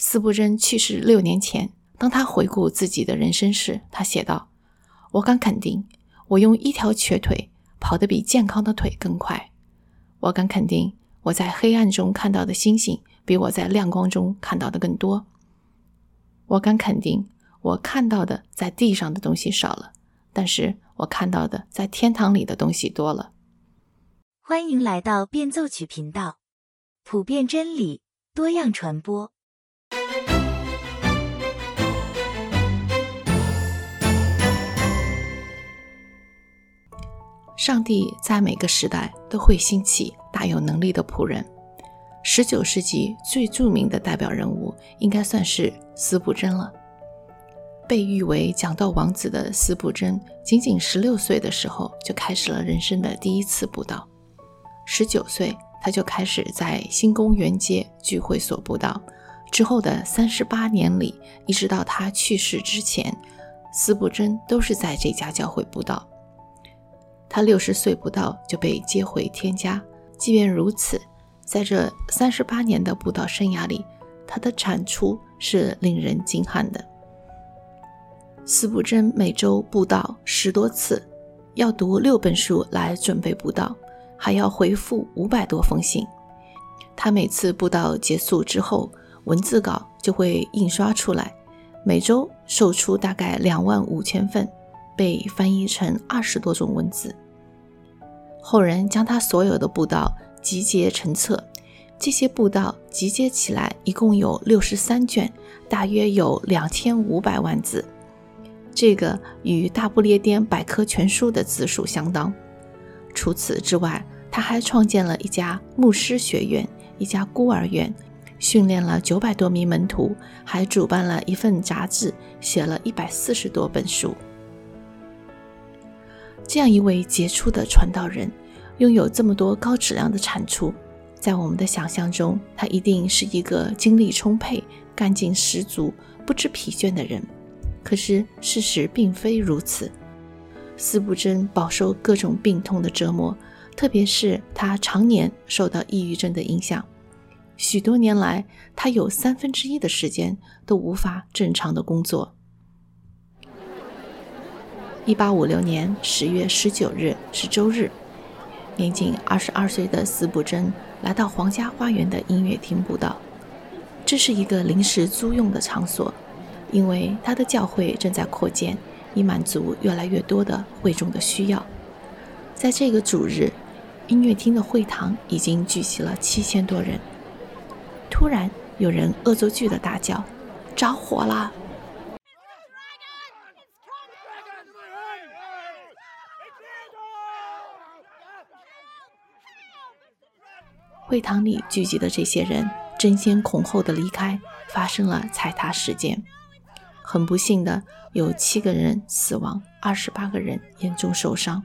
斯布真去世六年前，当他回顾自己的人生时，他写道：“我敢肯定，我用一条瘸腿跑得比健康的腿更快。我敢肯定，我在黑暗中看到的星星比我在亮光中看到的更多。我敢肯定，我看到的在地上的东西少了，但是我看到的在天堂里的东西多了。”欢迎来到变奏曲频道，普遍真理，多样传播。上帝在每个时代都会兴起大有能力的仆人。十九世纪最著名的代表人物应该算是斯布真了。被誉为讲道王子的斯布真，仅仅十六岁的时候就开始了人生的第一次布道。十九岁，他就开始在新公园街聚会所布道。之后的三十八年里，一直到他去世之前，斯布真都是在这家教会布道。他六十岁不到就被接回天家。即便如此，在这三十八年的布道生涯里，他的产出是令人惊叹的。司布真每周布道十多次，要读六本书来准备布道，还要回复五百多封信。他每次布道结束之后，文字稿就会印刷出来，每周售出大概两万五千份。被翻译成二十多种文字，后人将他所有的布道集结成册，这些布道集结起来一共有六十三卷，大约有两千五百万字，这个与大不列颠百科全书的字数相当。除此之外，他还创建了一家牧师学院，一家孤儿院，训练了九百多名门徒，还主办了一份杂志，写了一百四十多本书。这样一位杰出的传道人，拥有这么多高质量的产出，在我们的想象中，他一定是一个精力充沛、干劲十足、不知疲倦的人。可是事实并非如此。斯布真饱受各种病痛的折磨，特别是他常年受到抑郁症的影响。许多年来，他有三分之一的时间都无法正常的工作。一八五六年十月十九日是周日，年仅二十二岁的斯布真来到皇家花园的音乐厅布道。这是一个临时租用的场所，因为他的教会正在扩建，以满足越来越多的会众的需要。在这个主日，音乐厅的会堂已经聚集了七千多人。突然，有人恶作剧的大叫：“着火了！”会堂里聚集的这些人争先恐后的离开，发生了踩踏事件。很不幸的，有七个人死亡，二十八个人严重受伤。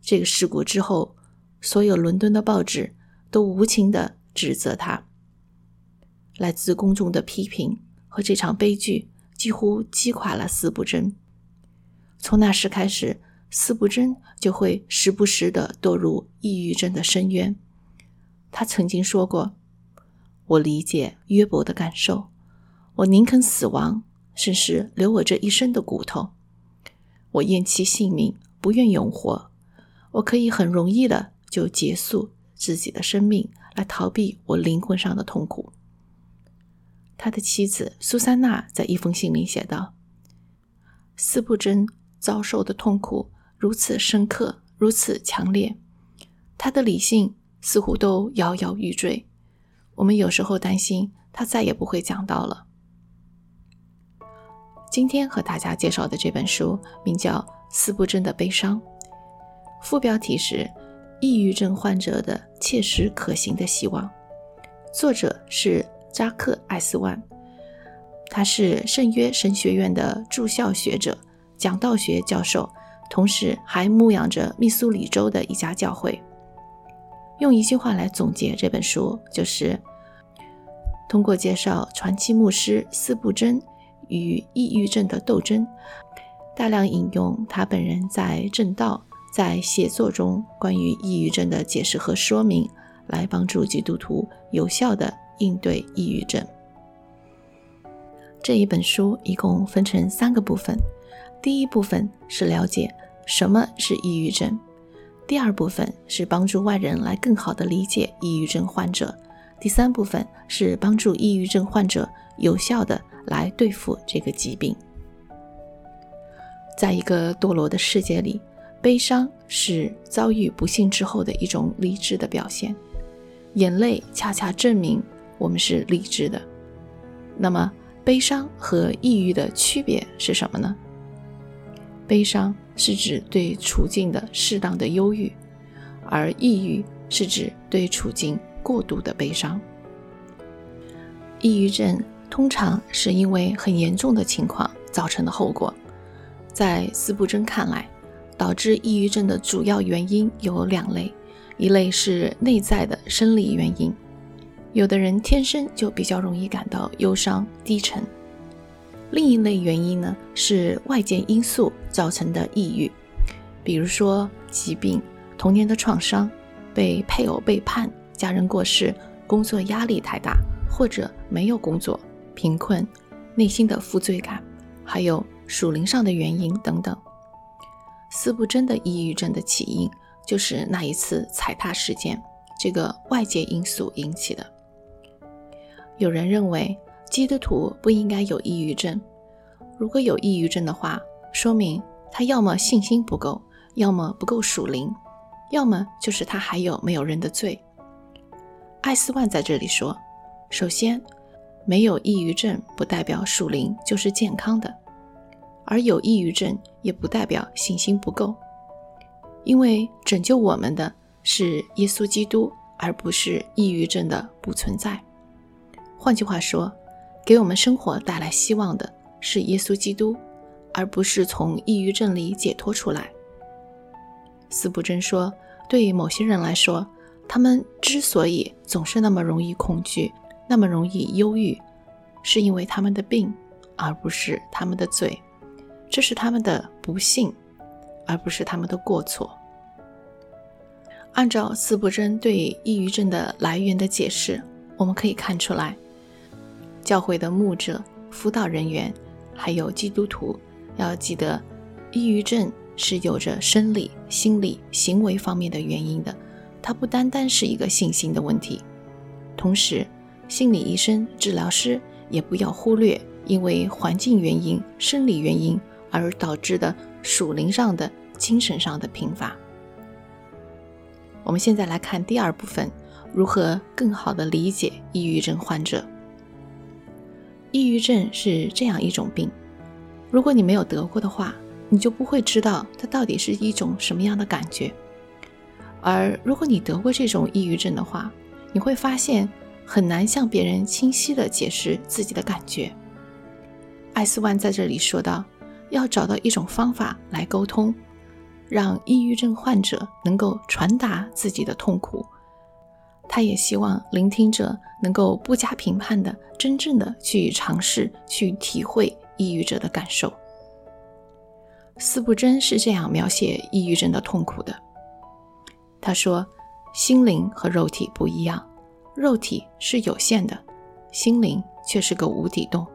这个事故之后，所有伦敦的报纸都无情地指责他。来自公众的批评和这场悲剧几乎击垮了斯布真。从那时开始，斯布真就会时不时地堕入抑郁症的深渊。他曾经说过：“我理解约伯的感受，我宁肯死亡，甚至留我这一身的骨头。我厌弃性命，不愿永活。我可以很容易的就结束自己的生命，来逃避我灵魂上的痛苦。”他的妻子苏珊娜在一封信里写道：“斯布真遭受的痛苦如此深刻，如此强烈，他的理性。”似乎都摇摇欲坠。我们有时候担心他再也不会讲到了。今天和大家介绍的这本书名叫《四不真的悲伤》，副标题是《抑郁症患者的切实可行的希望》，作者是扎克·艾斯万，他是圣约神学院的驻校学者、讲道学教授，同时还牧养着密苏里州的一家教会。用一句话来总结这本书，就是通过介绍传奇牧师斯布真与抑郁症的斗争，大量引用他本人在正道在写作中关于抑郁症的解释和说明，来帮助基督徒有效的应对抑郁症。这一本书一共分成三个部分，第一部分是了解什么是抑郁症，第二部分是帮助外人来更好的理解抑郁症患者，第三部分是帮助抑郁症患者有效的来对付这个疾病。在一个堕落的世界里，悲伤是遭遇不幸之后的一种理智的表现，眼泪恰恰证明我们是理智的。那么，悲伤和抑郁的区别是什么呢？悲伤是指对处境的适当的忧郁，而抑郁是指对处境过度的悲伤。抑郁症通常是因为很严重的情况造成的后果。在斯布真看来，导致抑郁症的主要原因有两类，一类是内在的生理原因，有的人天生就比较容易感到忧伤低沉；另一类原因呢是外界因素造成的抑郁，比如说疾病、童年的创伤、被配偶背叛、家人过世、工作压力太大，或者没有工作、贫困、内心的负罪感，还有。属灵上的原因等等，四不真的抑郁症的起因就是那一次踩踏事件，这个外界因素引起的。有人认为基督徒不应该有抑郁症，如果有抑郁症的话，说明他要么信心不够，要么不够属灵，要么就是他还有没有人的罪。艾斯万在这里说，首先，没有抑郁症不代表属灵就是健康的。而有抑郁症也不代表信心不够，因为拯救我们的是耶稣基督，而不是抑郁症的不存在。换句话说，给我们生活带来希望的是耶稣基督，而不是从抑郁症里解脱出来。斯布真说，对于某些人来说，他们之所以总是那么容易恐惧，那么容易忧郁，是因为他们的病，而不是他们的罪。这是他们的不幸，而不是他们的过错。按照斯布真对抑郁症的来源的解释，我们可以看出来，教会的牧者、辅导人员，还有基督徒要记得，抑郁症是有着生理、心理、行为方面的原因的，它不单单是一个信心的问题。同时，心理医生、治疗师也不要忽略因为环境原因、生理原因。而导致的属灵上的、精神上的贫乏。我们现在来看第二部分，如何更好的理解抑郁症患者。抑郁症是这样一种病，如果你没有得过的话，你就不会知道它到底是一种什么样的感觉。而如果你得过这种抑郁症的话，你会发现很难向别人清晰的解释自己的感觉。艾斯万在这里说道。要找到一种方法来沟通，让抑郁症患者能够传达自己的痛苦。他也希望聆听者能够不加评判的、真正的去尝试、去体会抑郁者的感受。四不真是这样描写抑郁症的痛苦的：他说，心灵和肉体不一样，肉体是有限的，心灵却是个无底洞。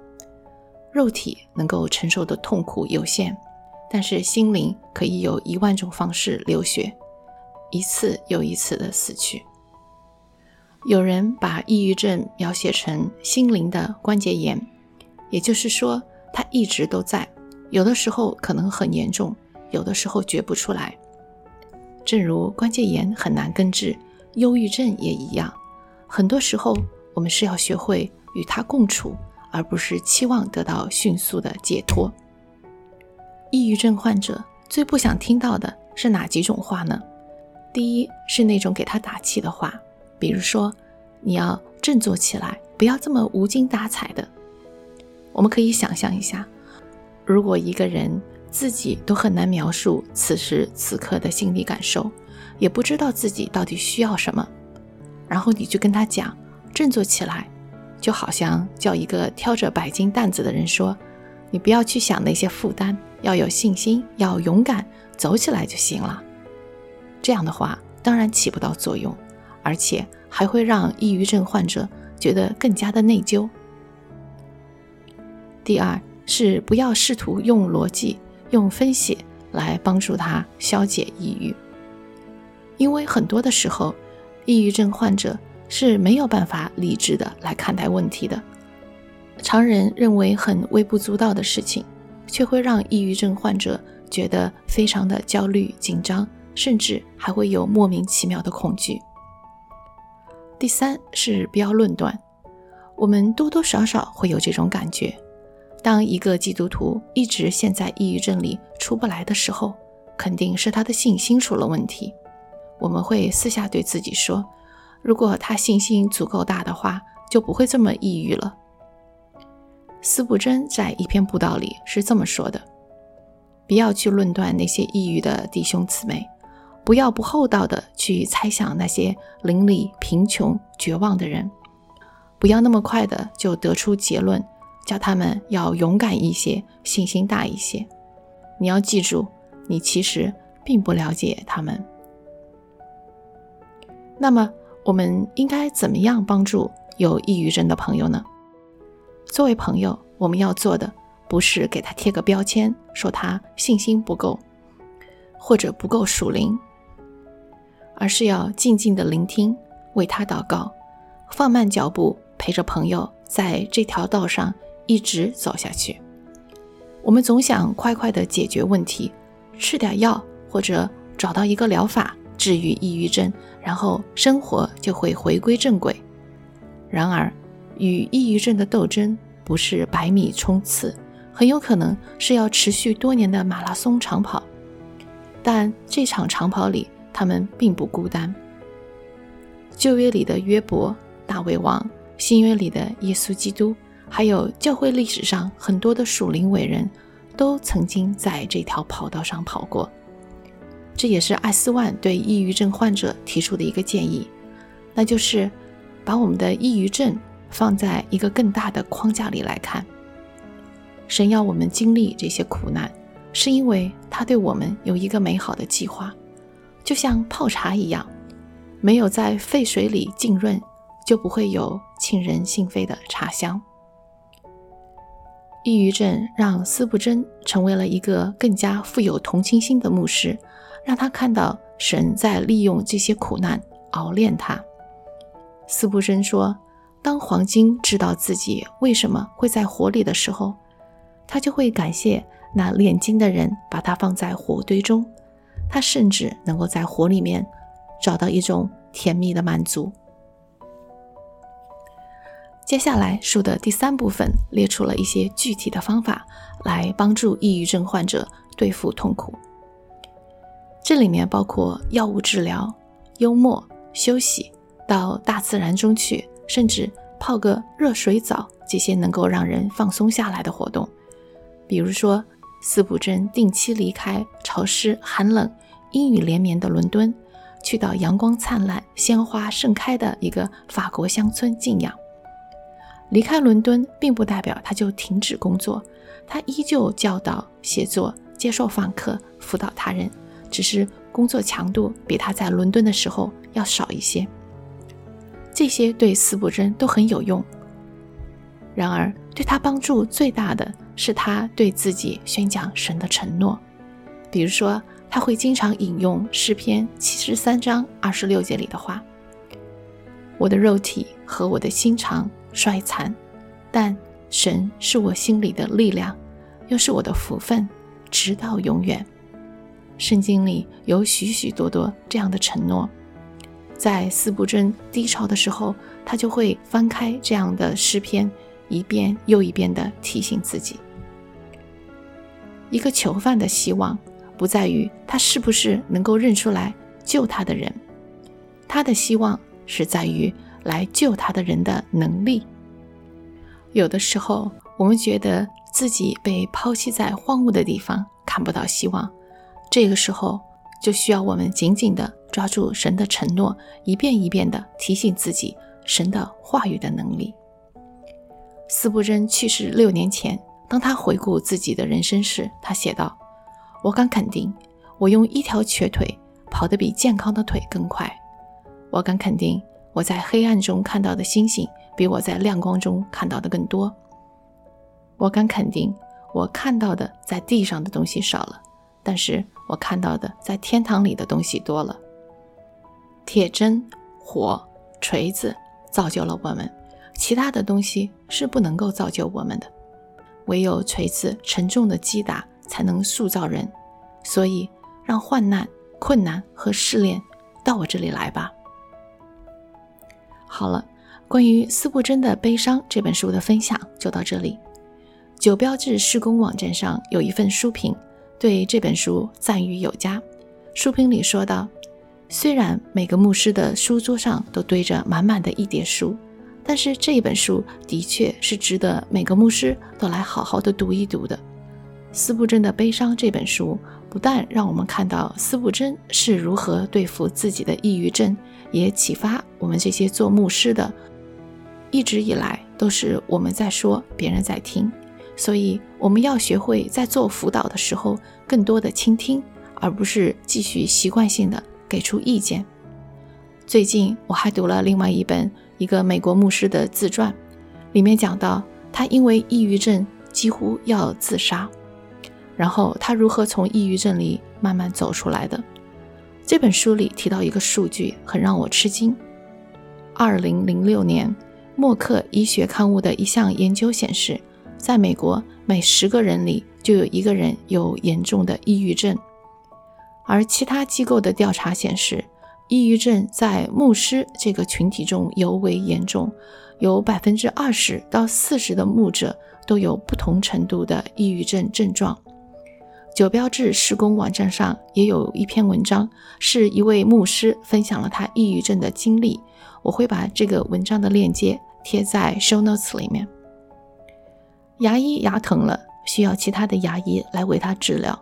肉体能够承受的痛苦有限，但是心灵可以有一万种方式流血，一次又一次的死去。有人把抑郁症描写成心灵的关节炎，也就是说，它一直都在，有的时候可能很严重，有的时候觉不出来。正如关节炎很难根治，忧郁症也一样，很多时候我们是要学会与它共处。而不是期望得到迅速的解脱。抑郁症患者最不想听到的是哪几种话呢？第一是那种给他打气的话，比如说“你要振作起来，不要这么无精打采的。”我们可以想象一下，如果一个人自己都很难描述此时此刻的心理感受，也不知道自己到底需要什么，然后你就跟他讲“振作起来”。就好像叫一个挑着百斤担子的人说：“你不要去想那些负担，要有信心，要勇敢，走起来就行了。”这样的话当然起不到作用，而且还会让抑郁症患者觉得更加的内疚。第二是不要试图用逻辑、用分析来帮助他消解抑郁，因为很多的时候，抑郁症患者是没有办法理智的来看待问题的。常人认为很微不足道的事情，却会让抑郁症患者觉得非常的焦虑、紧张，甚至还会有莫名其妙的恐惧。第三是不要论断，我们多多少少会有这种感觉。当一个基督徒一直陷在抑郁症里出不来的时候，肯定是他的信心出了问题。我们会私下对自己说，如果他信心足够大的话，就不会这么抑郁了。司布真在一篇布道里是这么说的：“不要去论断那些抑郁的弟兄姊妹。”不要不厚道的去猜想那些邻里贫穷、绝望的人，不要那么快的就得出结论，叫他们要勇敢一些、信心大一些。你要记住，你其实并不了解他们。那么，我们应该怎么样帮助有抑郁症的朋友呢？作为朋友，我们要做的不是给他贴个标签，说他信心不够，或者不够属灵。而是要静静的聆听，为他祷告，放慢脚步，陪着朋友在这条道上一直走下去。我们总想快快的解决问题，吃点药或者找到一个疗法治愈抑郁症，然后生活就会回归正轨。然而，与抑郁症的斗争不是百米冲刺，很有可能是要持续多年的马拉松长跑。但这场长跑里，他们并不孤单。旧约里的约伯、大卫王，新约里的耶稣基督，还有教会历史上很多的属灵伟人，都曾经在这条跑道上跑过。这也是艾斯万对抑郁症患者提出的一个建议，那就是把我们的抑郁症放在一个更大的框架里来看。神要我们经历这些苦难，是因为他对我们有一个美好的计划。就像泡茶一样，没有在沸水里浸润，就不会有沁人心扉的茶香。抑郁症让斯布真成为了一个更加富有同情心的牧师，让他看到神在利用这些苦难熬炼他。斯布真说：“当黄金知道自己为什么会在火里的时候，他就会感谢那炼金的人把它放在火堆中。”他甚至能够在火里面找到一种甜蜜的满足。接下来书的第三部分列出了一些具体的方法来帮助抑郁症患者对付痛苦。这里面包括药物治疗、幽默、休息、到大自然中去，甚至泡个热水澡这些能够让人放松下来的活动。比如说，斯普真定期离开潮湿寒冷。阴雨连绵的伦敦，去到阳光灿烂、鲜花盛开的一个法国乡村静养。离开伦敦，并不代表他就停止工作，他依旧教导、写作、接受访客、辅导他人，只是工作强度比他在伦敦的时候要少一些。这些对斯布真都很有用。然而，对他帮助最大的是他对自己宣讲神的承诺，比如说。他会经常引用诗篇七十三章二十六节里的话：“我的肉体和我的心肠衰残，但神是我心里的力量，又是我的福分，直到永远。”圣经里有许许多多这样的承诺，在四不真低潮的时候，他就会翻开这样的诗篇，一遍又一遍地提醒自己：一个囚犯的希望。不在于他是不是能够认出来救他的人，他的希望是在于来救他的人的能力。有的时候，我们觉得自己被抛弃在荒芜的地方，看不到希望，这个时候就需要我们紧紧地抓住神的承诺，一遍一遍地提醒自己神的话语的能力。斯布真去世六年前，当他回顾自己的人生时，他写道。我敢肯定，我用一条瘸腿跑得比健康的腿更快。我敢肯定，我在黑暗中看到的星星比我在亮光中看到的更多。我敢肯定，我看到的在地上的东西少了，但是我看到的在天堂里的东西多了。铁针、火、锤子造就了我们，其他的东西是不能够造就我们的。唯有锤子沉重的击打才能塑造人。所以，让患难、困难和试炼到我这里来吧。好了，关于斯布真的悲伤这本书的分享就到这里。九标志施工网站上有一份书评，对这本书赞誉有加。书评里说道：“虽然每个牧师的书桌上都堆着满满的一叠书，但是这一本书的确是值得每个牧师都来好好的读一读的。”斯布真的悲伤这本书不但让我们看到斯布真是如何对付自己的抑郁症，也启发我们这些做牧师的，一直以来都是我们在说，别人在听，所以我们要学会在做辅导的时候更多的倾听，而不是继续习惯性的给出意见。最近我还读了另外一本一个美国牧师的自传，里面讲到他因为抑郁症几乎要自杀。然后他如何从抑郁症里慢慢走出来的？这本书里提到一个数据，很让我吃惊。二零零六年，默克医学刊物的一项研究显示，在美国每十个人里就有一个人有严重的抑郁症。而其他机构的调查显示，抑郁症在牧师这个群体中尤为严重，有百分之二十到四十的牧者都有不同程度的抑郁症症状。九标志施工网站上也有一篇文章，是一位牧师分享了他抑郁症的经历。我会把这个文章的链接贴在 show notes 里面。牙医牙疼了，需要其他的牙医来为他治疗。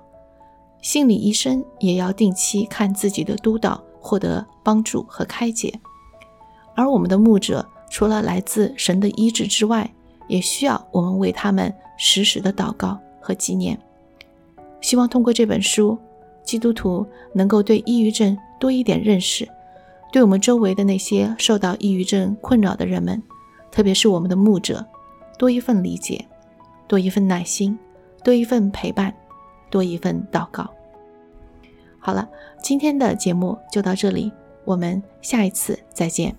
心理医生也要定期看自己的督导，获得帮助和开解。而我们的牧者，除了来自神的医治之外，也需要我们为他们时时的祷告和纪念。希望通过这本书，基督徒能够对抑郁症多一点认识，对我们周围的那些受到抑郁症困扰的人们，特别是我们的牧者，多一份理解，多一份耐心，多一份陪伴，多一份祷告。好了，今天的节目就到这里，我们下一次再见。